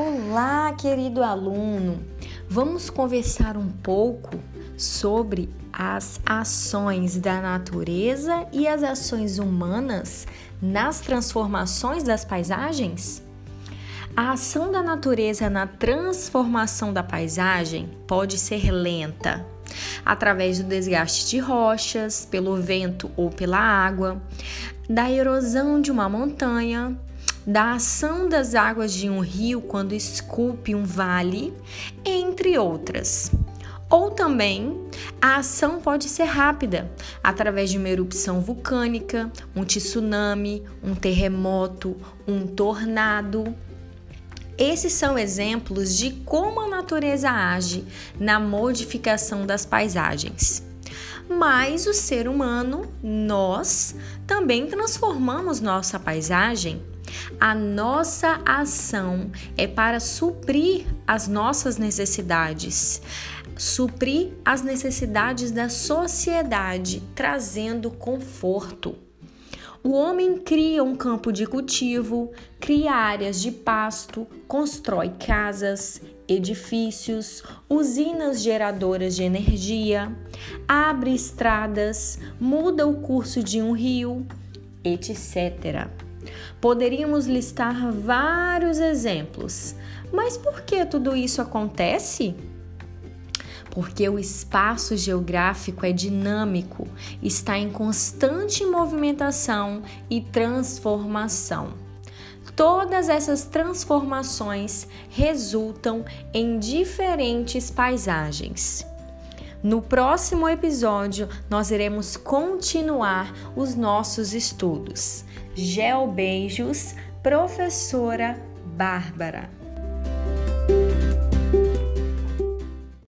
Olá, querido aluno! Vamos conversar um pouco sobre as ações da natureza e as ações humanas nas transformações das paisagens? A ação da natureza na transformação da paisagem pode ser lenta, através do desgaste de rochas, pelo vento ou pela água, da erosão de uma montanha, da ação das águas de um rio quando esculpe um vale, entre outras. Ou também, a ação pode ser rápida, através de uma erupção vulcânica, um tsunami, um terremoto, um tornado. Esses são exemplos de como a natureza age na modificação das paisagens. Mas o ser humano, nós, também transformamos nossa paisagem a nossa ação é para suprir as nossas necessidades, suprir as necessidades da sociedade, trazendo conforto. O homem cria um campo de cultivo, cria áreas de pasto, constrói casas, edifícios, usinas geradoras de energia, abre estradas, muda o curso de um rio, etc. Poderíamos listar vários exemplos, mas por que tudo isso acontece? Porque o espaço geográfico é dinâmico, está em constante movimentação e transformação. Todas essas transformações resultam em diferentes paisagens. No próximo episódio, nós iremos continuar os nossos estudos. Gel beijos, professora Bárbara.